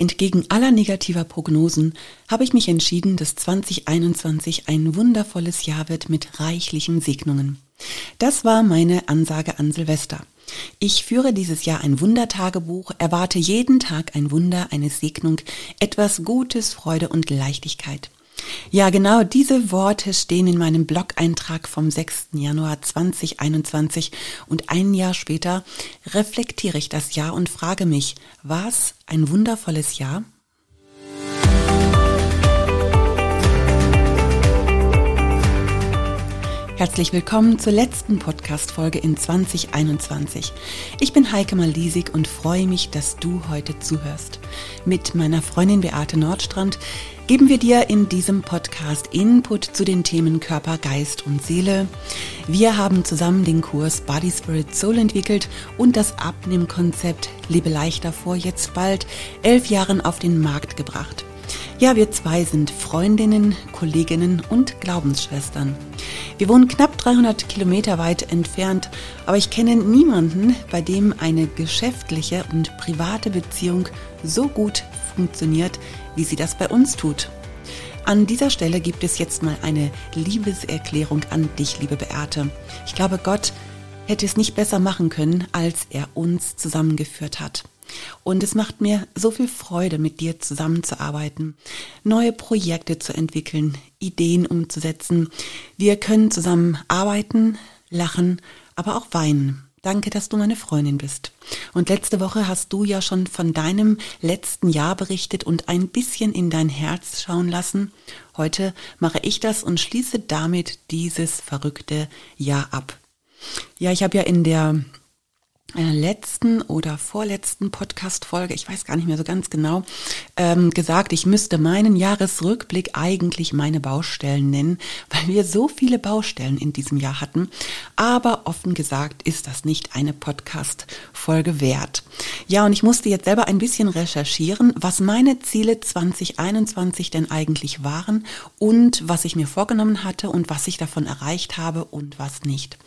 Entgegen aller negativer Prognosen habe ich mich entschieden, dass 2021 ein wundervolles Jahr wird mit reichlichen Segnungen. Das war meine Ansage an Silvester. Ich führe dieses Jahr ein Wundertagebuch, erwarte jeden Tag ein Wunder, eine Segnung, etwas Gutes, Freude und Leichtigkeit. Ja, genau diese Worte stehen in meinem Blog-Eintrag vom 6. Januar 2021 und ein Jahr später reflektiere ich das Jahr und frage mich, war es ein wundervolles Jahr? Herzlich willkommen zur letzten Podcast-Folge in 2021. Ich bin Heike Malisig und freue mich, dass du heute zuhörst. Mit meiner Freundin Beate Nordstrand geben wir dir in diesem Podcast Input zu den Themen Körper, Geist und Seele. Wir haben zusammen den Kurs Body Spirit Soul entwickelt und das Abnehmkonzept Lebe leichter vor jetzt bald elf Jahren auf den Markt gebracht. Ja, wir zwei sind Freundinnen, Kolleginnen und Glaubensschwestern. Wir wohnen knapp 300 Kilometer weit entfernt, aber ich kenne niemanden, bei dem eine geschäftliche und private Beziehung so gut funktioniert, wie sie das bei uns tut. An dieser Stelle gibt es jetzt mal eine Liebeserklärung an dich, liebe Beate. Ich glaube, Gott hätte es nicht besser machen können, als er uns zusammengeführt hat. Und es macht mir so viel Freude, mit dir zusammenzuarbeiten, neue Projekte zu entwickeln, Ideen umzusetzen. Wir können zusammen arbeiten, lachen, aber auch weinen. Danke, dass du meine Freundin bist. Und letzte Woche hast du ja schon von deinem letzten Jahr berichtet und ein bisschen in dein Herz schauen lassen. Heute mache ich das und schließe damit dieses verrückte Jahr ab. Ja, ich habe ja in der letzten oder vorletzten Podcast-Folge, ich weiß gar nicht mehr so ganz genau, ähm, gesagt, ich müsste meinen Jahresrückblick eigentlich meine Baustellen nennen, weil wir so viele Baustellen in diesem Jahr hatten. Aber offen gesagt ist das nicht eine Podcast-Folge wert. Ja, und ich musste jetzt selber ein bisschen recherchieren, was meine Ziele 2021 denn eigentlich waren und was ich mir vorgenommen hatte und was ich davon erreicht habe und was nicht.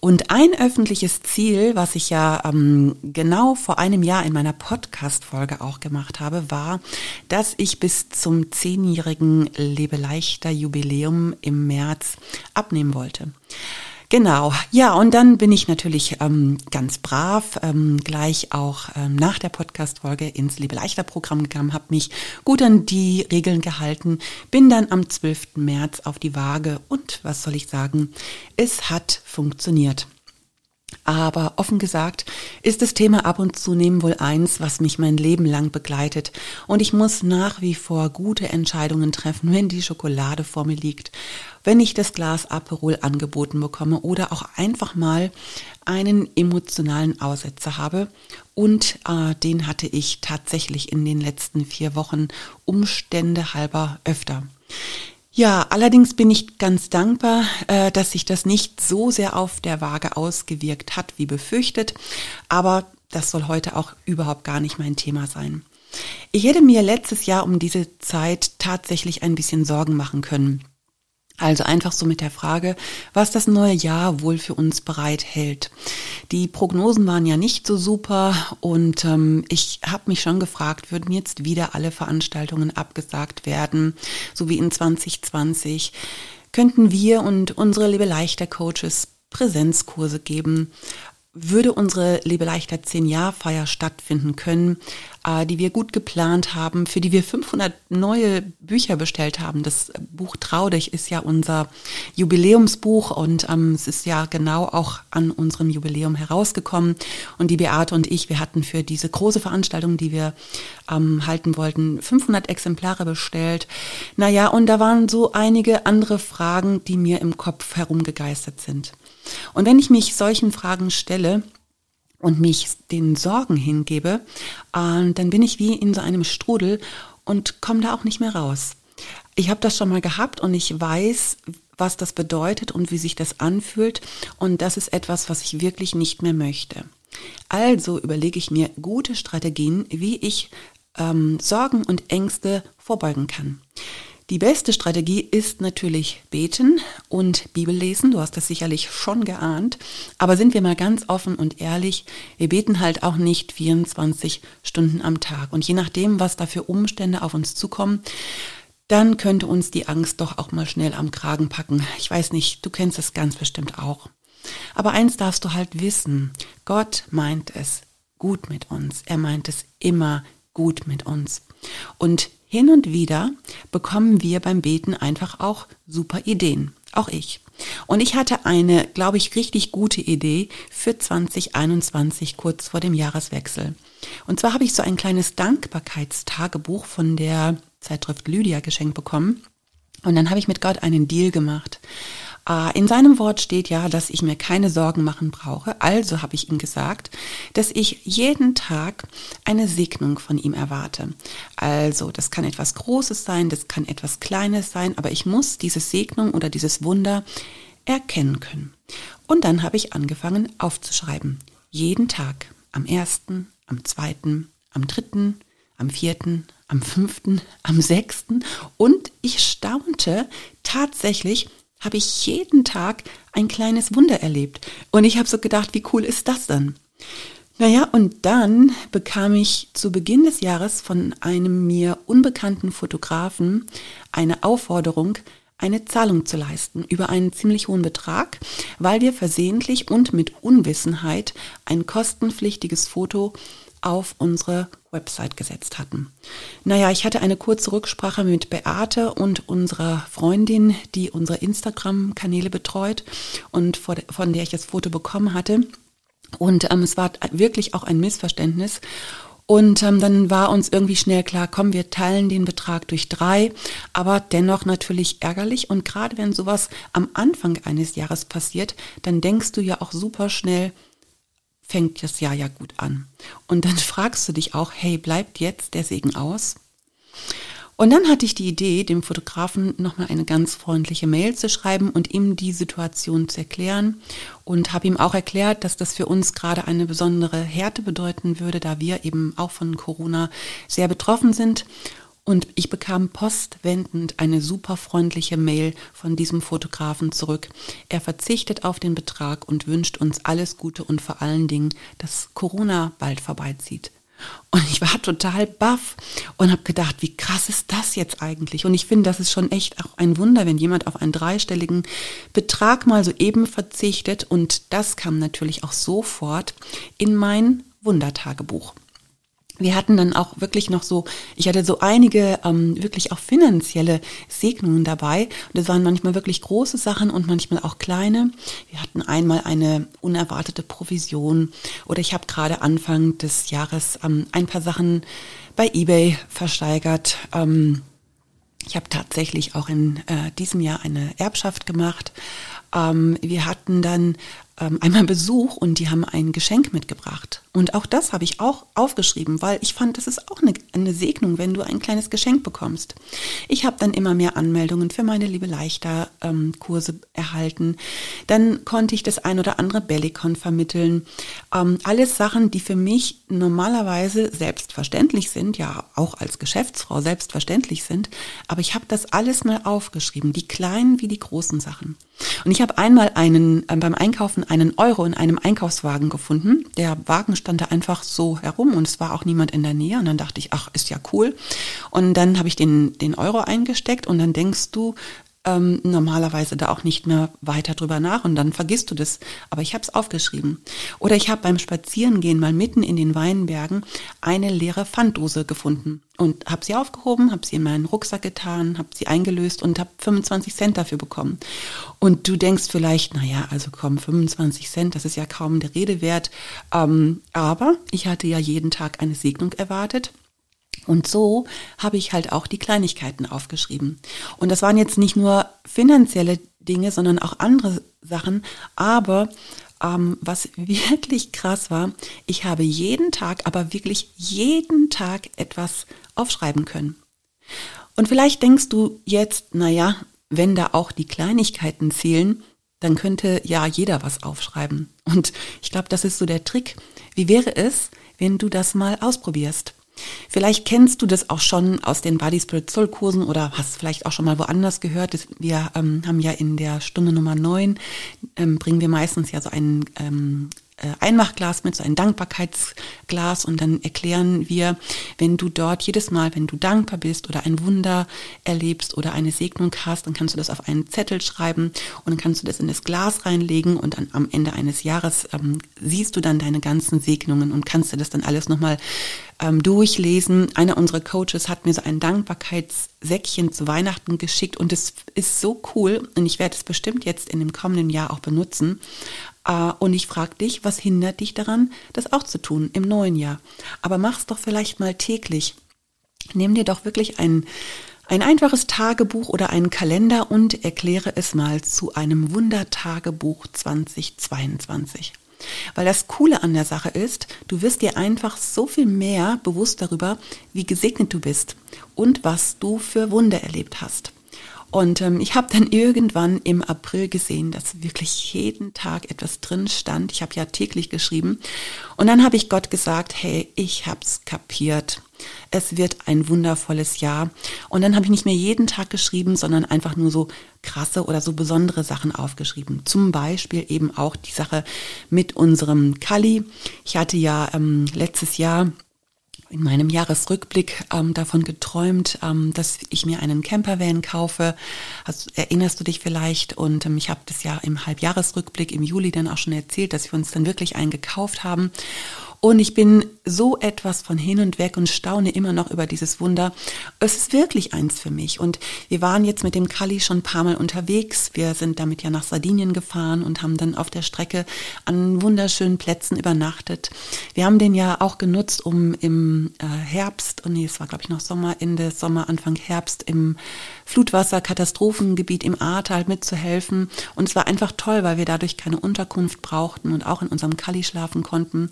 Und ein öffentliches Ziel, was ich ja ähm, genau vor einem Jahr in meiner Podcast-Folge auch gemacht habe, war, dass ich bis zum zehnjährigen Lebeleichter Jubiläum im März abnehmen wollte. Genau, ja, und dann bin ich natürlich ähm, ganz brav ähm, gleich auch ähm, nach der Podcast-Folge ins Liebe leichter Programm gegangen, habe mich gut an die Regeln gehalten, bin dann am 12. März auf die Waage und was soll ich sagen, es hat funktioniert. Aber offen gesagt ist das Thema ab und zu nehmen wohl eins, was mich mein Leben lang begleitet. Und ich muss nach wie vor gute Entscheidungen treffen, wenn die Schokolade vor mir liegt, wenn ich das Glas Aperol angeboten bekomme oder auch einfach mal einen emotionalen Aussetzer habe. Und äh, den hatte ich tatsächlich in den letzten vier Wochen Umstände halber öfter. Ja, allerdings bin ich ganz dankbar, äh, dass sich das nicht so sehr auf der Waage ausgewirkt hat, wie befürchtet. Aber das soll heute auch überhaupt gar nicht mein Thema sein. Ich hätte mir letztes Jahr um diese Zeit tatsächlich ein bisschen Sorgen machen können. Also einfach so mit der Frage, was das neue Jahr wohl für uns bereithält. Die Prognosen waren ja nicht so super und ähm, ich habe mich schon gefragt, würden jetzt wieder alle Veranstaltungen abgesagt werden, so wie in 2020? Könnten wir und unsere Liebe leichter Coaches Präsenzkurse geben? Würde unsere Lebe leichter 10 Jahr Feier stattfinden können, äh, die wir gut geplant haben, für die wir 500 neue Bücher bestellt haben. Das Buch Trau dich ist ja unser Jubiläumsbuch und ähm, es ist ja genau auch an unserem Jubiläum herausgekommen. Und die Beate und ich, wir hatten für diese große Veranstaltung, die wir ähm, halten wollten, 500 Exemplare bestellt. Naja, und da waren so einige andere Fragen, die mir im Kopf herumgegeistert sind. Und wenn ich mich solchen Fragen stelle und mich den Sorgen hingebe, äh, dann bin ich wie in so einem Strudel und komme da auch nicht mehr raus. Ich habe das schon mal gehabt und ich weiß, was das bedeutet und wie sich das anfühlt. Und das ist etwas, was ich wirklich nicht mehr möchte. Also überlege ich mir gute Strategien, wie ich ähm, Sorgen und Ängste vorbeugen kann. Die beste Strategie ist natürlich beten und Bibel lesen. Du hast das sicherlich schon geahnt. Aber sind wir mal ganz offen und ehrlich, wir beten halt auch nicht 24 Stunden am Tag. Und je nachdem, was da für Umstände auf uns zukommen, dann könnte uns die Angst doch auch mal schnell am Kragen packen. Ich weiß nicht, du kennst es ganz bestimmt auch. Aber eins darfst du halt wissen, Gott meint es gut mit uns. Er meint es immer gut mit uns. Und hin und wieder bekommen wir beim Beten einfach auch super Ideen. Auch ich. Und ich hatte eine, glaube ich, richtig gute Idee für 2021 kurz vor dem Jahreswechsel. Und zwar habe ich so ein kleines Dankbarkeitstagebuch von der Zeitschrift Lydia geschenkt bekommen. Und dann habe ich mit Gott einen Deal gemacht. Ah, in seinem Wort steht ja, dass ich mir keine Sorgen machen brauche. Also habe ich ihm gesagt, dass ich jeden Tag eine Segnung von ihm erwarte. Also das kann etwas Großes sein, das kann etwas Kleines sein, aber ich muss diese Segnung oder dieses Wunder erkennen können. Und dann habe ich angefangen aufzuschreiben. Jeden Tag. Am ersten, am zweiten, am dritten, am vierten, am fünften, am sechsten. Und ich staunte tatsächlich, habe ich jeden Tag ein kleines Wunder erlebt. Und ich habe so gedacht, wie cool ist das dann? Naja, und dann bekam ich zu Beginn des Jahres von einem mir unbekannten Fotografen eine Aufforderung, eine Zahlung zu leisten über einen ziemlich hohen Betrag, weil wir versehentlich und mit Unwissenheit ein kostenpflichtiges Foto auf unsere Website gesetzt hatten. Naja, ich hatte eine kurze Rücksprache mit Beate und unserer Freundin, die unsere Instagram-Kanäle betreut und von der ich das Foto bekommen hatte. Und ähm, es war wirklich auch ein Missverständnis. Und ähm, dann war uns irgendwie schnell klar, komm, wir teilen den Betrag durch drei, aber dennoch natürlich ärgerlich. Und gerade wenn sowas am Anfang eines Jahres passiert, dann denkst du ja auch super schnell, fängt das Jahr ja gut an. Und dann fragst du dich auch, hey, bleibt jetzt der Segen aus? Und dann hatte ich die Idee, dem Fotografen nochmal eine ganz freundliche Mail zu schreiben und ihm die Situation zu erklären und habe ihm auch erklärt, dass das für uns gerade eine besondere Härte bedeuten würde, da wir eben auch von Corona sehr betroffen sind und ich bekam postwendend eine super freundliche Mail von diesem Fotografen zurück. Er verzichtet auf den Betrag und wünscht uns alles Gute und vor allen Dingen, dass Corona bald vorbeizieht. Und ich war total baff und habe gedacht, wie krass ist das jetzt eigentlich? Und ich finde, das ist schon echt auch ein Wunder, wenn jemand auf einen dreistelligen Betrag mal so eben verzichtet. Und das kam natürlich auch sofort in mein Wundertagebuch wir hatten dann auch wirklich noch so, ich hatte so einige ähm, wirklich auch finanzielle Segnungen dabei. Und das waren manchmal wirklich große Sachen und manchmal auch kleine. Wir hatten einmal eine unerwartete Provision oder ich habe gerade Anfang des Jahres ähm, ein paar Sachen bei eBay versteigert. Ähm, ich habe tatsächlich auch in äh, diesem Jahr eine Erbschaft gemacht. Ähm, wir hatten dann ähm, einmal Besuch und die haben ein Geschenk mitgebracht. Und auch das habe ich auch aufgeschrieben, weil ich fand, das ist auch eine, eine Segnung, wenn du ein kleines Geschenk bekommst. Ich habe dann immer mehr Anmeldungen für meine Liebe leichter ähm, Kurse erhalten. Dann konnte ich das ein oder andere Bellicon vermitteln. Ähm, alles Sachen, die für mich normalerweise selbstverständlich sind, ja auch als Geschäftsfrau selbstverständlich sind. Aber ich habe das alles mal aufgeschrieben, die kleinen wie die großen Sachen. Und ich habe einmal einen äh, beim Einkaufen einen Euro in einem Einkaufswagen gefunden. Der Wagen stand da einfach so herum und es war auch niemand in der Nähe. Und dann dachte ich, ach, ist ja cool. Und dann habe ich den, den Euro eingesteckt und dann denkst du, ähm, normalerweise da auch nicht mehr weiter drüber nach und dann vergisst du das. Aber ich habe es aufgeschrieben. Oder ich habe beim Spazierengehen mal mitten in den Weinbergen eine leere Pfanddose gefunden und habe sie aufgehoben, habe sie in meinen Rucksack getan, habe sie eingelöst und habe 25 Cent dafür bekommen. Und du denkst vielleicht, naja, also komm, 25 Cent, das ist ja kaum der Rede wert. Ähm, aber ich hatte ja jeden Tag eine Segnung erwartet und so habe ich halt auch die Kleinigkeiten aufgeschrieben. Und das waren jetzt nicht nur finanzielle Dinge, sondern auch andere Sachen. Aber ähm, was wirklich krass war, ich habe jeden Tag, aber wirklich jeden Tag etwas aufschreiben können. Und vielleicht denkst du jetzt, naja, wenn da auch die Kleinigkeiten zählen, dann könnte ja jeder was aufschreiben. Und ich glaube, das ist so der Trick. Wie wäre es, wenn du das mal ausprobierst? Vielleicht kennst du das auch schon aus den Body Spirit Soul Kursen oder hast vielleicht auch schon mal woanders gehört. Wir ähm, haben ja in der Stunde Nummer 9, ähm, bringen wir meistens ja so einen ähm, äh, Einmachglas mit, so ein Dankbarkeitsglas und dann erklären wir, wenn du dort jedes Mal, wenn du dankbar bist oder ein Wunder erlebst oder eine Segnung hast, dann kannst du das auf einen Zettel schreiben und dann kannst du das in das Glas reinlegen und dann am Ende eines Jahres ähm, siehst du dann deine ganzen Segnungen und kannst dir das dann alles nochmal ähm, durchlesen. Einer unserer Coaches hat mir so ein Dankbarkeitssäckchen zu Weihnachten geschickt und es ist so cool und ich werde es bestimmt jetzt in dem kommenden Jahr auch benutzen. Äh, und ich frage dich, was hindert dich daran, das auch zu tun im neuen Jahr? Aber mach's doch vielleicht mal täglich. Nimm dir doch wirklich ein, ein einfaches Tagebuch oder einen Kalender und erkläre es mal zu einem Wundertagebuch 2022. Weil das Coole an der Sache ist, du wirst dir einfach so viel mehr bewusst darüber, wie gesegnet du bist und was du für Wunder erlebt hast. Und ähm, ich habe dann irgendwann im April gesehen, dass wirklich jeden Tag etwas drin stand. Ich habe ja täglich geschrieben. Und dann habe ich Gott gesagt, hey, ich hab's kapiert. Es wird ein wundervolles Jahr. Und dann habe ich nicht mehr jeden Tag geschrieben, sondern einfach nur so krasse oder so besondere Sachen aufgeschrieben. Zum Beispiel eben auch die Sache mit unserem Kali. Ich hatte ja ähm, letztes Jahr in meinem Jahresrückblick ähm, davon geträumt, ähm, dass ich mir einen Campervan kaufe. Also, erinnerst du dich vielleicht? Und ähm, ich habe das ja im Halbjahresrückblick im Juli dann auch schon erzählt, dass wir uns dann wirklich einen gekauft haben. Und ich bin so etwas von hin und weg und staune immer noch über dieses Wunder. Es ist wirklich eins für mich. Und wir waren jetzt mit dem Kali schon ein paar Mal unterwegs. Wir sind damit ja nach Sardinien gefahren und haben dann auf der Strecke an wunderschönen Plätzen übernachtet. Wir haben den ja auch genutzt, um im äh, Herbst, und oh nee, es war glaube ich noch Sommer, Ende Sommer, Anfang Herbst im Flutwasserkatastrophengebiet im Ahrtal mitzuhelfen. Und es war einfach toll, weil wir dadurch keine Unterkunft brauchten und auch in unserem Kali schlafen konnten.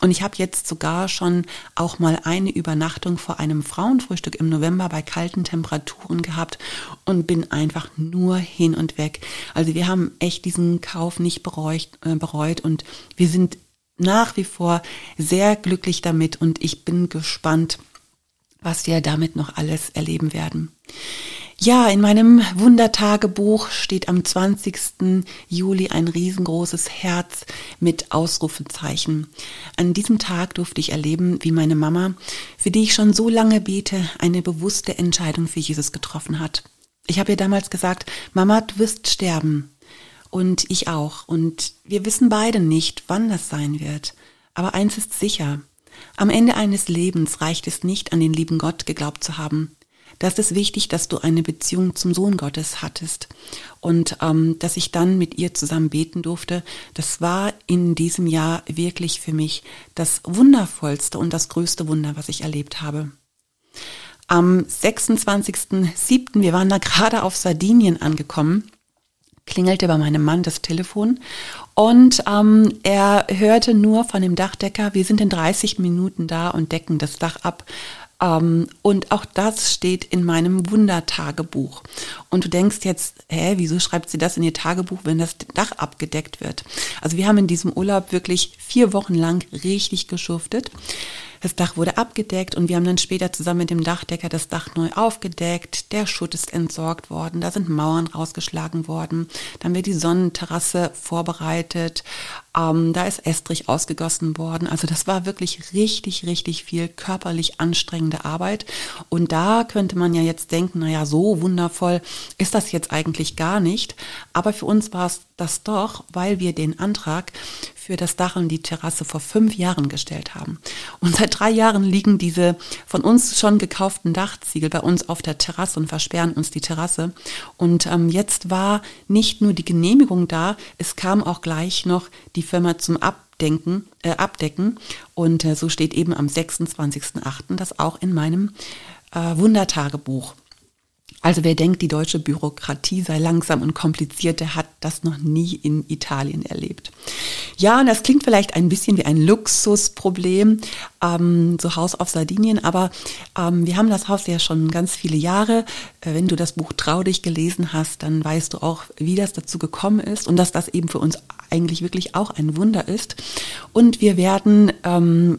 Und ich habe jetzt sogar schon auch mal eine Übernachtung vor einem Frauenfrühstück im November bei kalten Temperaturen gehabt und bin einfach nur hin und weg. Also wir haben echt diesen Kauf nicht bereut, äh, bereut und wir sind nach wie vor sehr glücklich damit und ich bin gespannt, was wir damit noch alles erleben werden. Ja, in meinem Wundertagebuch steht am 20. Juli ein riesengroßes Herz mit Ausrufezeichen. An diesem Tag durfte ich erleben, wie meine Mama, für die ich schon so lange bete, eine bewusste Entscheidung für Jesus getroffen hat. Ich habe ihr damals gesagt, Mama, du wirst sterben. Und ich auch. Und wir wissen beide nicht, wann das sein wird. Aber eins ist sicher. Am Ende eines Lebens reicht es nicht, an den lieben Gott geglaubt zu haben da ist wichtig, dass du eine Beziehung zum Sohn Gottes hattest. Und ähm, dass ich dann mit ihr zusammen beten durfte, das war in diesem Jahr wirklich für mich das wundervollste und das größte Wunder, was ich erlebt habe. Am 26.07., wir waren da gerade auf Sardinien angekommen, klingelte bei meinem Mann das Telefon und ähm, er hörte nur von dem Dachdecker, wir sind in 30 Minuten da und decken das Dach ab. Ähm, und auch das steht in meinem Wundertagebuch. Und du denkst jetzt, hä, wieso schreibt sie das in ihr Tagebuch, wenn das Dach abgedeckt wird? Also wir haben in diesem Urlaub wirklich vier Wochen lang richtig geschuftet. Das Dach wurde abgedeckt und wir haben dann später zusammen mit dem Dachdecker das Dach neu aufgedeckt. Der Schutt ist entsorgt worden, da sind Mauern rausgeschlagen worden. Dann wird die Sonnenterrasse vorbereitet. Ähm, da ist Estrich ausgegossen worden. Also das war wirklich richtig, richtig viel körperlich anstrengende Arbeit. Und da könnte man ja jetzt denken, naja, so wundervoll ist das jetzt eigentlich gar nicht. Aber für uns war es das doch, weil wir den Antrag für das Dach und die Terrasse vor fünf Jahren gestellt haben. Und seit drei Jahren liegen diese von uns schon gekauften Dachziegel bei uns auf der Terrasse und versperren uns die Terrasse. Und ähm, jetzt war nicht nur die Genehmigung da, es kam auch gleich noch die Firma zum Abdenken, äh, Abdecken. Und äh, so steht eben am 26.08. das auch in meinem äh, Wundertagebuch. Also wer denkt, die deutsche Bürokratie sei langsam und kompliziert, der hat das noch nie in Italien erlebt. Ja, und das klingt vielleicht ein bisschen wie ein Luxusproblem, ähm, so Haus auf Sardinien, aber ähm, wir haben das Haus ja schon ganz viele Jahre. Äh, wenn du das Buch Trau dich gelesen hast, dann weißt du auch, wie das dazu gekommen ist und dass das eben für uns eigentlich wirklich auch ein Wunder ist. Und wir werden ähm,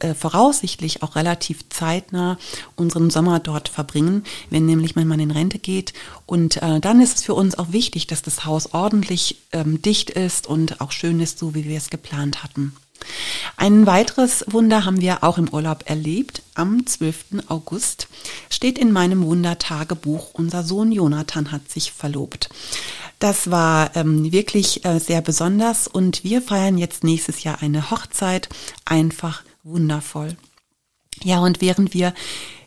äh, voraussichtlich auch relativ zeitnah unseren Sommer dort verbringen, wenn nämlich mein Mann in Rente geht. Und äh, dann ist es für uns auch wichtig, dass das Haus ordentlich ähm, dicht ist und auch schön ist, so wie wir es geplant hatten. Ein weiteres Wunder haben wir auch im Urlaub erlebt. Am 12. August steht in meinem Wundertagebuch, unser Sohn Jonathan hat sich verlobt. Das war ähm, wirklich äh, sehr besonders und wir feiern jetzt nächstes Jahr eine Hochzeit. Einfach wundervoll. Ja, und während wir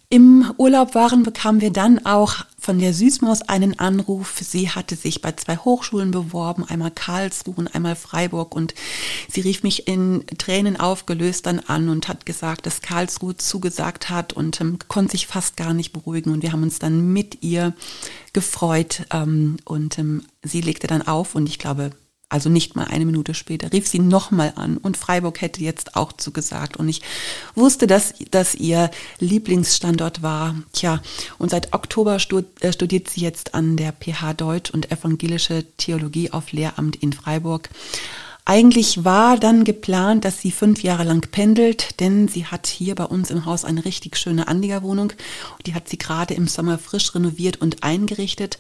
im Urlaub waren, bekamen wir dann auch von der Süßmaus einen Anruf. Sie hatte sich bei zwei Hochschulen beworben, einmal Karlsruhe und einmal Freiburg. Und sie rief mich in Tränen aufgelöst dann an und hat gesagt, dass Karlsruhe zugesagt hat und ähm, konnte sich fast gar nicht beruhigen. Und wir haben uns dann mit ihr gefreut. Ähm, und ähm, sie legte dann auf und ich glaube, also nicht mal eine Minute später, rief sie nochmal an und Freiburg hätte jetzt auch zugesagt. Und ich wusste, dass, dass ihr Lieblingsstandort war. Tja, und seit Oktober äh, studiert sie jetzt an der PH Deutsch und Evangelische Theologie auf Lehramt in Freiburg. Eigentlich war dann geplant, dass sie fünf Jahre lang pendelt, denn sie hat hier bei uns im Haus eine richtig schöne Anliegerwohnung. Die hat sie gerade im Sommer frisch renoviert und eingerichtet.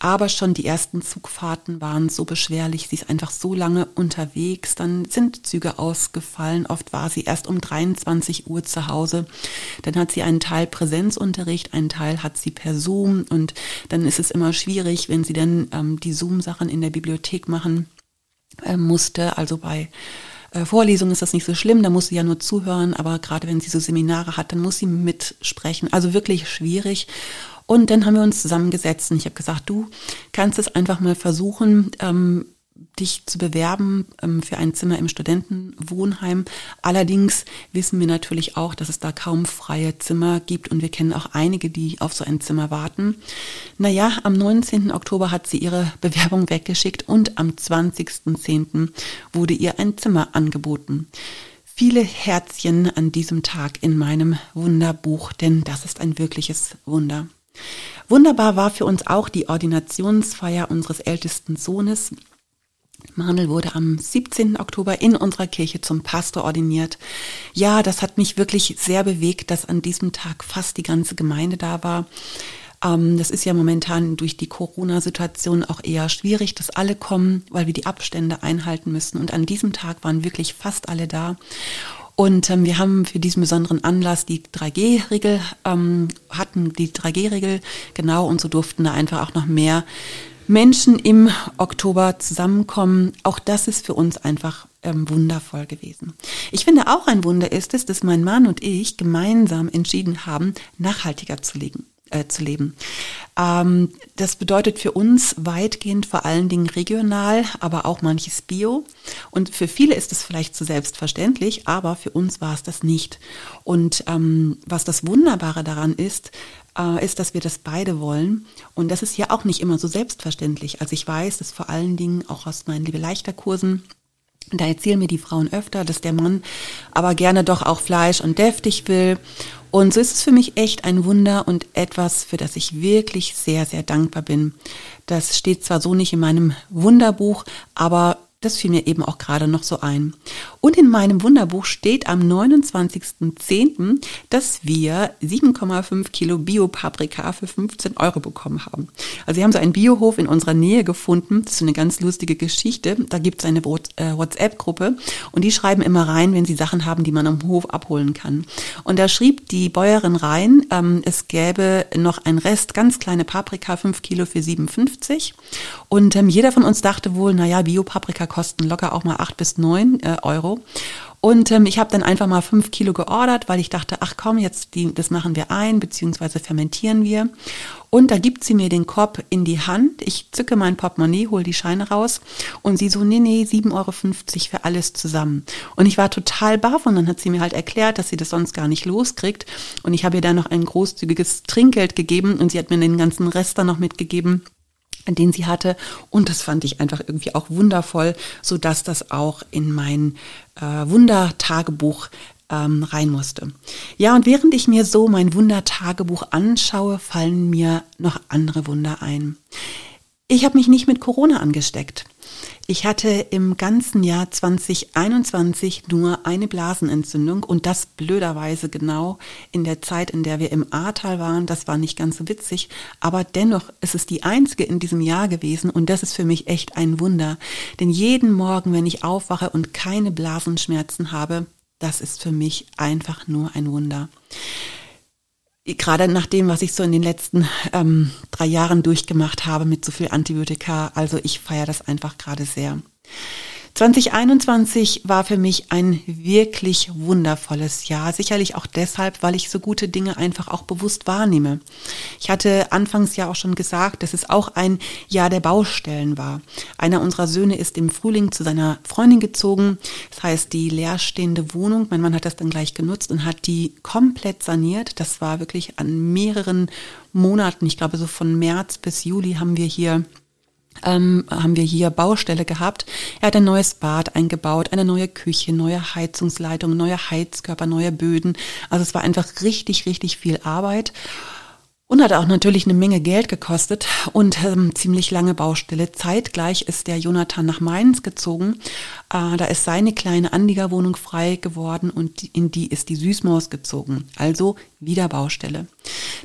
Aber schon die ersten Zugfahrten waren so beschwerlich. Sie ist einfach so lange unterwegs. Dann sind Züge ausgefallen. Oft war sie erst um 23 Uhr zu Hause. Dann hat sie einen Teil Präsenzunterricht, einen Teil hat sie per Zoom. Und dann ist es immer schwierig, wenn sie dann ähm, die Zoom-Sachen in der Bibliothek machen musste. Also bei äh, Vorlesungen ist das nicht so schlimm, da muss sie ja nur zuhören, aber gerade wenn sie so Seminare hat, dann muss sie mitsprechen. Also wirklich schwierig. Und dann haben wir uns zusammengesetzt und ich habe gesagt, du kannst es einfach mal versuchen, ähm, dich zu bewerben ähm, für ein Zimmer im Studentenwohnheim. Allerdings wissen wir natürlich auch, dass es da kaum freie Zimmer gibt und wir kennen auch einige, die auf so ein Zimmer warten. Naja, am 19. Oktober hat sie ihre Bewerbung weggeschickt und am 20.10. wurde ihr ein Zimmer angeboten. Viele Herzchen an diesem Tag in meinem Wunderbuch, denn das ist ein wirkliches Wunder. Wunderbar war für uns auch die Ordinationsfeier unseres ältesten Sohnes. Manuel wurde am 17. Oktober in unserer Kirche zum Pastor ordiniert. Ja, das hat mich wirklich sehr bewegt, dass an diesem Tag fast die ganze Gemeinde da war. Ähm, das ist ja momentan durch die Corona-Situation auch eher schwierig, dass alle kommen, weil wir die Abstände einhalten müssen. Und an diesem Tag waren wirklich fast alle da. Und ähm, wir haben für diesen besonderen Anlass die 3G-Regel, ähm, hatten die 3G-Regel, genau, und so durften da einfach auch noch mehr Menschen im Oktober zusammenkommen. Auch das ist für uns einfach ähm, wundervoll gewesen. Ich finde auch ein Wunder ist es, dass mein Mann und ich gemeinsam entschieden haben, nachhaltiger zu leben. Äh, zu leben. Ähm, das bedeutet für uns weitgehend vor allen Dingen regional, aber auch manches Bio. Und für viele ist es vielleicht zu selbstverständlich, aber für uns war es das nicht. Und ähm, was das Wunderbare daran ist, äh, ist, dass wir das beide wollen. Und das ist ja auch nicht immer so selbstverständlich. Also ich weiß, dass vor allen Dingen auch aus meinen Liebe leichter Kursen, da erzählen mir die Frauen öfter, dass der Mann aber gerne doch auch Fleisch und deftig will. Und so ist es für mich echt ein Wunder und etwas, für das ich wirklich sehr, sehr dankbar bin. Das steht zwar so nicht in meinem Wunderbuch, aber das fiel mir eben auch gerade noch so ein. Und in meinem Wunderbuch steht am 29.10., dass wir 7,5 Kilo Bio-Paprika für 15 Euro bekommen haben. Also wir haben so einen Biohof in unserer Nähe gefunden. Das ist eine ganz lustige Geschichte. Da gibt es eine äh, WhatsApp-Gruppe und die schreiben immer rein, wenn sie Sachen haben, die man am Hof abholen kann. Und da schrieb die Bäuerin rein, ähm, es gäbe noch ein Rest, ganz kleine Paprika, 5 Kilo für 57. Und ähm, jeder von uns dachte wohl, naja, Bio-Paprika kosten locker auch mal acht bis neun äh, Euro. Und ähm, ich habe dann einfach mal fünf Kilo geordert, weil ich dachte, ach komm, jetzt die, das machen wir ein, beziehungsweise fermentieren wir. Und da gibt sie mir den Korb in die Hand. Ich zücke mein Portemonnaie, hole die Scheine raus und sie so, nee, nee, 7,50 Euro für alles zusammen. Und ich war total baff und dann hat sie mir halt erklärt, dass sie das sonst gar nicht loskriegt. Und ich habe ihr dann noch ein großzügiges Trinkgeld gegeben und sie hat mir den ganzen Rest dann noch mitgegeben den sie hatte. Und das fand ich einfach irgendwie auch wundervoll, so dass das auch in mein äh, Wundertagebuch ähm, rein musste. Ja, und während ich mir so mein Wundertagebuch anschaue, fallen mir noch andere Wunder ein. Ich habe mich nicht mit Corona angesteckt. Ich hatte im ganzen Jahr 2021 nur eine Blasenentzündung und das blöderweise genau in der Zeit, in der wir im Ahrtal waren. Das war nicht ganz so witzig, aber dennoch ist es die einzige in diesem Jahr gewesen und das ist für mich echt ein Wunder. Denn jeden Morgen, wenn ich aufwache und keine Blasenschmerzen habe, das ist für mich einfach nur ein Wunder gerade nach dem, was ich so in den letzten ähm, drei Jahren durchgemacht habe mit so viel Antibiotika. Also ich feiere das einfach gerade sehr. 2021 war für mich ein wirklich wundervolles Jahr. Sicherlich auch deshalb, weil ich so gute Dinge einfach auch bewusst wahrnehme. Ich hatte anfangs ja auch schon gesagt, dass es auch ein Jahr der Baustellen war. Einer unserer Söhne ist im Frühling zu seiner Freundin gezogen. Das heißt, die leerstehende Wohnung, mein Mann hat das dann gleich genutzt und hat die komplett saniert. Das war wirklich an mehreren Monaten, ich glaube so von März bis Juli haben wir hier ähm, haben wir hier Baustelle gehabt. Er hat ein neues Bad eingebaut, eine neue Küche, neue Heizungsleitung, neue Heizkörper, neue Böden. Also es war einfach richtig, richtig viel Arbeit. Und hat auch natürlich eine Menge Geld gekostet und ähm, ziemlich lange Baustelle. Zeitgleich ist der Jonathan nach Mainz gezogen. Äh, da ist seine kleine Anliegerwohnung frei geworden und in die ist die Süßmaus gezogen. Also wieder Baustelle.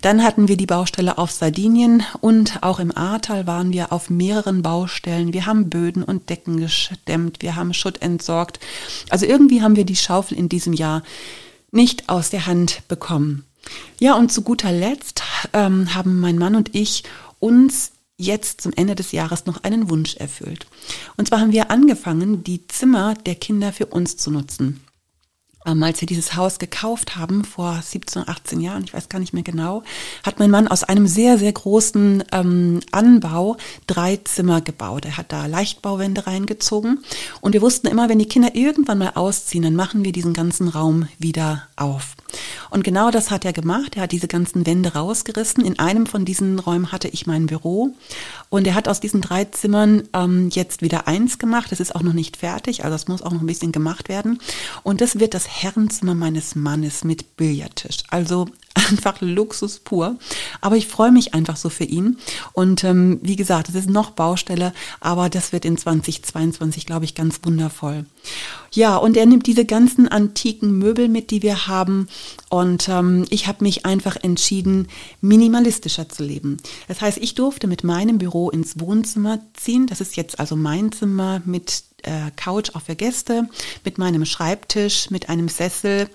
Dann hatten wir die Baustelle auf Sardinien und auch im Ahrtal waren wir auf mehreren Baustellen. Wir haben Böden und Decken gestemmt, wir haben Schutt entsorgt. Also irgendwie haben wir die Schaufel in diesem Jahr nicht aus der Hand bekommen. Ja, und zu guter Letzt ähm, haben mein Mann und ich uns jetzt zum Ende des Jahres noch einen Wunsch erfüllt. Und zwar haben wir angefangen, die Zimmer der Kinder für uns zu nutzen ähm, als wir dieses Haus gekauft haben, vor 17, 18 Jahren, ich weiß gar nicht mehr genau, hat mein Mann aus einem sehr, sehr großen ähm, Anbau drei Zimmer gebaut. Er hat da Leichtbauwände reingezogen und wir wussten immer, wenn die Kinder irgendwann mal ausziehen, dann machen wir diesen ganzen Raum wieder auf. Und genau das hat er gemacht. Er hat diese ganzen Wände rausgerissen. In einem von diesen Räumen hatte ich mein Büro und er hat aus diesen drei Zimmern ähm, jetzt wieder eins gemacht. Das ist auch noch nicht fertig, also es muss auch noch ein bisschen gemacht werden. Und das wird das Herrenzimmer meines Mannes mit Billardtisch. Also einfach Luxus pur. Aber ich freue mich einfach so für ihn. Und ähm, wie gesagt, es ist noch Baustelle, aber das wird in 2022, glaube ich, ganz wundervoll. Ja, und er nimmt diese ganzen antiken Möbel mit, die wir haben. Und ähm, ich habe mich einfach entschieden, minimalistischer zu leben. Das heißt, ich durfte mit meinem Büro ins Wohnzimmer ziehen. Das ist jetzt also mein Zimmer mit äh, Couch auch für Gäste, mit meinem Schreibtisch, mit einem Sessel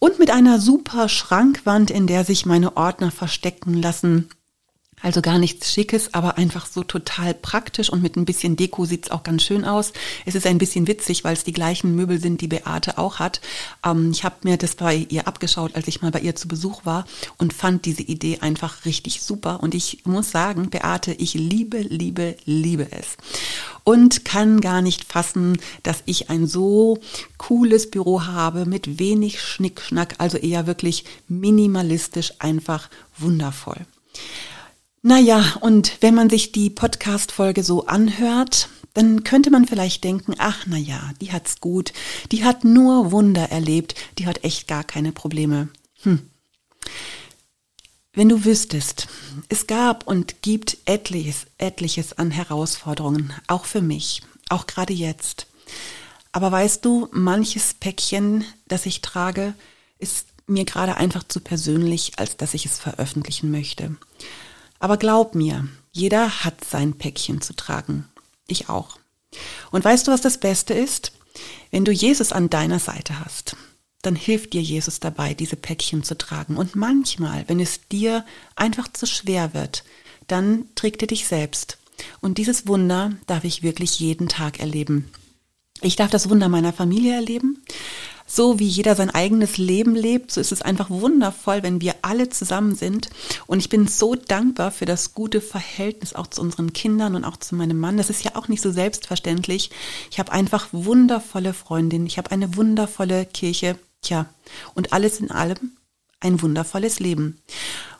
und mit einer super Schrankwand, in der sich meine Ordner verstecken lassen. Also gar nichts Schickes, aber einfach so total praktisch und mit ein bisschen Deko sieht's auch ganz schön aus. Es ist ein bisschen witzig, weil es die gleichen Möbel sind, die Beate auch hat. Ähm, ich habe mir das bei ihr abgeschaut, als ich mal bei ihr zu Besuch war und fand diese Idee einfach richtig super. Und ich muss sagen, Beate, ich liebe, liebe, liebe es. Und kann gar nicht fassen, dass ich ein so cooles Büro habe mit wenig Schnickschnack, also eher wirklich minimalistisch, einfach wundervoll. Naja, und wenn man sich die Podcast-Folge so anhört, dann könnte man vielleicht denken, ach naja, die hat's gut, die hat nur Wunder erlebt, die hat echt gar keine Probleme. Hm. Wenn du wüsstest, es gab und gibt etliches, etliches an Herausforderungen, auch für mich, auch gerade jetzt. Aber weißt du, manches Päckchen, das ich trage, ist mir gerade einfach zu persönlich, als dass ich es veröffentlichen möchte. Aber glaub mir, jeder hat sein Päckchen zu tragen. Ich auch. Und weißt du, was das Beste ist? Wenn du Jesus an deiner Seite hast, dann hilft dir Jesus dabei, diese Päckchen zu tragen. Und manchmal, wenn es dir einfach zu schwer wird, dann trägt er dich selbst. Und dieses Wunder darf ich wirklich jeden Tag erleben. Ich darf das Wunder meiner Familie erleben so wie jeder sein eigenes Leben lebt, so ist es einfach wundervoll, wenn wir alle zusammen sind. Und ich bin so dankbar für das gute Verhältnis auch zu unseren Kindern und auch zu meinem Mann. Das ist ja auch nicht so selbstverständlich. Ich habe einfach wundervolle Freundinnen. Ich habe eine wundervolle Kirche. Tja, und alles in allem ein wundervolles Leben.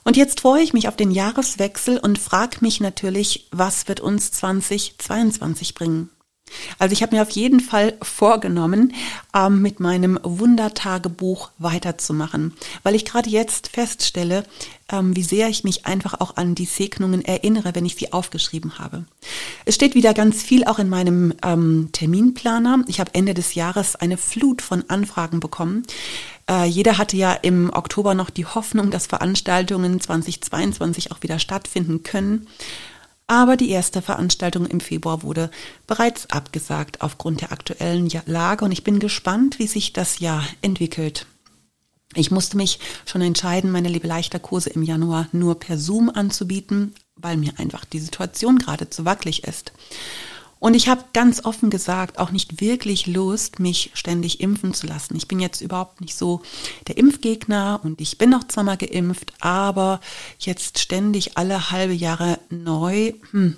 Und jetzt freue ich mich auf den Jahreswechsel und frage mich natürlich, was wird uns 2022 bringen? Also ich habe mir auf jeden Fall vorgenommen, ähm, mit meinem Wundertagebuch weiterzumachen, weil ich gerade jetzt feststelle, ähm, wie sehr ich mich einfach auch an die Segnungen erinnere, wenn ich sie aufgeschrieben habe. Es steht wieder ganz viel auch in meinem ähm, Terminplaner. Ich habe Ende des Jahres eine Flut von Anfragen bekommen. Äh, jeder hatte ja im Oktober noch die Hoffnung, dass Veranstaltungen 2022 auch wieder stattfinden können. Aber die erste Veranstaltung im Februar wurde bereits abgesagt aufgrund der aktuellen Lage und ich bin gespannt, wie sich das Jahr entwickelt. Ich musste mich schon entscheiden, meine Liebe leichter Kurse im Januar nur per Zoom anzubieten, weil mir einfach die Situation gerade zu wackelig ist. Und ich habe ganz offen gesagt auch nicht wirklich Lust, mich ständig impfen zu lassen. Ich bin jetzt überhaupt nicht so der Impfgegner und ich bin noch zweimal geimpft, aber jetzt ständig alle halbe Jahre neu, hm,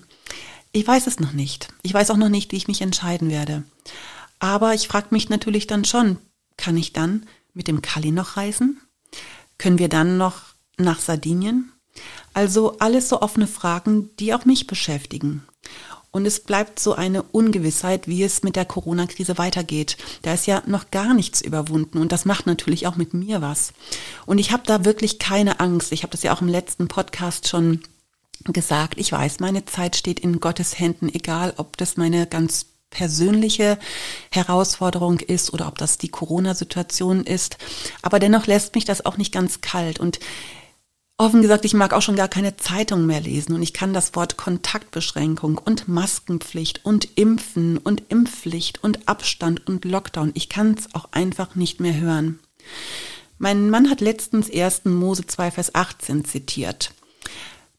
ich weiß es noch nicht. Ich weiß auch noch nicht, wie ich mich entscheiden werde. Aber ich frage mich natürlich dann schon, kann ich dann mit dem Kali noch reisen? Können wir dann noch nach Sardinien? Also alles so offene Fragen, die auch mich beschäftigen. Und es bleibt so eine Ungewissheit, wie es mit der Corona-Krise weitergeht. Da ist ja noch gar nichts überwunden und das macht natürlich auch mit mir was. Und ich habe da wirklich keine Angst. Ich habe das ja auch im letzten Podcast schon gesagt. Ich weiß, meine Zeit steht in Gottes Händen, egal ob das meine ganz persönliche Herausforderung ist oder ob das die Corona-Situation ist. Aber dennoch lässt mich das auch nicht ganz kalt. Und Offen gesagt, ich mag auch schon gar keine Zeitung mehr lesen und ich kann das Wort Kontaktbeschränkung und Maskenpflicht und Impfen und Impfpflicht und Abstand und Lockdown, ich kann es auch einfach nicht mehr hören. Mein Mann hat letztens 1. Mose 2, Vers 18 zitiert.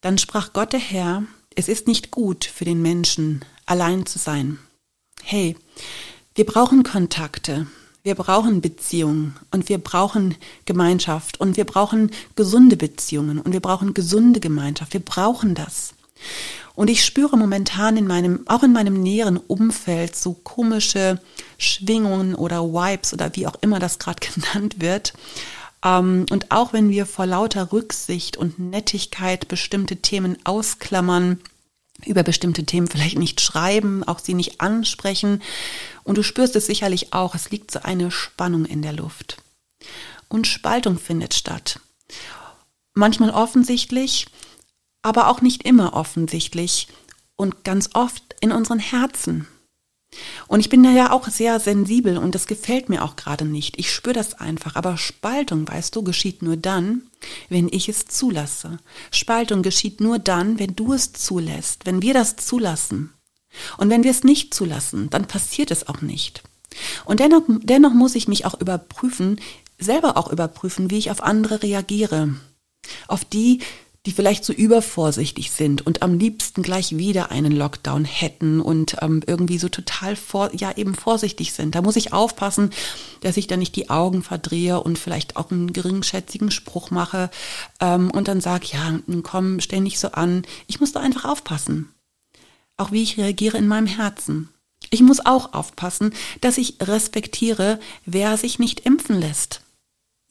Dann sprach Gott der Herr, es ist nicht gut für den Menschen, allein zu sein. Hey, wir brauchen Kontakte. Wir brauchen Beziehungen und wir brauchen Gemeinschaft und wir brauchen gesunde Beziehungen und wir brauchen gesunde Gemeinschaft. Wir brauchen das. Und ich spüre momentan in meinem, auch in meinem näheren Umfeld so komische Schwingungen oder Vibes oder wie auch immer das gerade genannt wird. Ähm, und auch wenn wir vor lauter Rücksicht und Nettigkeit bestimmte Themen ausklammern, über bestimmte Themen vielleicht nicht schreiben, auch sie nicht ansprechen. Und du spürst es sicherlich auch, es liegt so eine Spannung in der Luft. Und Spaltung findet statt. Manchmal offensichtlich, aber auch nicht immer offensichtlich und ganz oft in unseren Herzen. Und ich bin da ja auch sehr sensibel und das gefällt mir auch gerade nicht. Ich spüre das einfach. Aber Spaltung, weißt du, geschieht nur dann, wenn ich es zulasse. Spaltung geschieht nur dann, wenn du es zulässt, wenn wir das zulassen. Und wenn wir es nicht zulassen, dann passiert es auch nicht. Und dennoch, dennoch muss ich mich auch überprüfen, selber auch überprüfen, wie ich auf andere reagiere. Auf die, die vielleicht so übervorsichtig sind und am liebsten gleich wieder einen Lockdown hätten und ähm, irgendwie so total vor, ja eben vorsichtig sind. Da muss ich aufpassen, dass ich da nicht die Augen verdrehe und vielleicht auch einen geringschätzigen Spruch mache ähm, und dann sage, ja, komm, stell nicht so an. Ich muss da einfach aufpassen. Auch wie ich reagiere in meinem Herzen. Ich muss auch aufpassen, dass ich respektiere, wer sich nicht impfen lässt.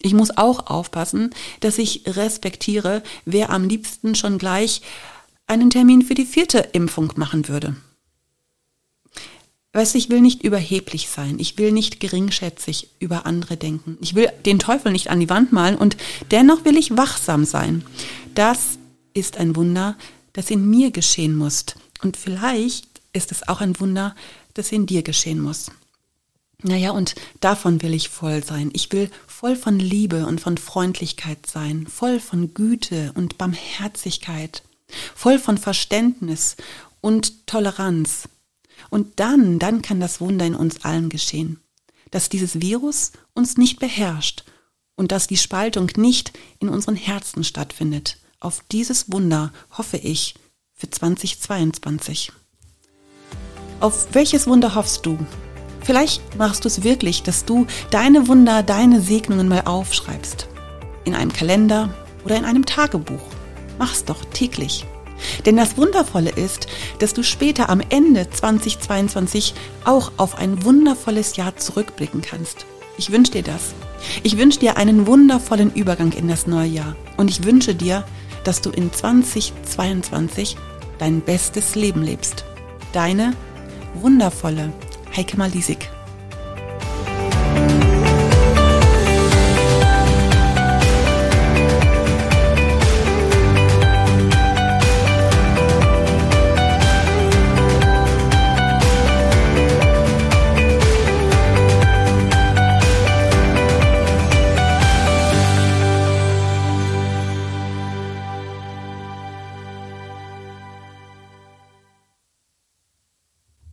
Ich muss auch aufpassen, dass ich respektiere, wer am liebsten schon gleich einen Termin für die vierte Impfung machen würde. Weißt du, ich will nicht überheblich sein. Ich will nicht geringschätzig über andere denken. Ich will den Teufel nicht an die Wand malen und dennoch will ich wachsam sein. Das ist ein Wunder, das in mir geschehen muss. Und vielleicht ist es auch ein Wunder, das in dir geschehen muss. Naja, und davon will ich voll sein. Ich will voll von Liebe und von Freundlichkeit sein, voll von Güte und Barmherzigkeit, voll von Verständnis und Toleranz. Und dann, dann kann das Wunder in uns allen geschehen, dass dieses Virus uns nicht beherrscht und dass die Spaltung nicht in unseren Herzen stattfindet. Auf dieses Wunder hoffe ich für 2022. Auf welches Wunder hoffst du? Vielleicht machst du es wirklich, dass du deine Wunder, deine Segnungen mal aufschreibst. In einem Kalender oder in einem Tagebuch. Mach's doch täglich. Denn das Wundervolle ist, dass du später am Ende 2022 auch auf ein wundervolles Jahr zurückblicken kannst. Ich wünsche dir das. Ich wünsche dir einen wundervollen Übergang in das neue Jahr. Und ich wünsche dir, dass du in 2022 dein bestes Leben lebst. Deine wundervolle Heike Malisik.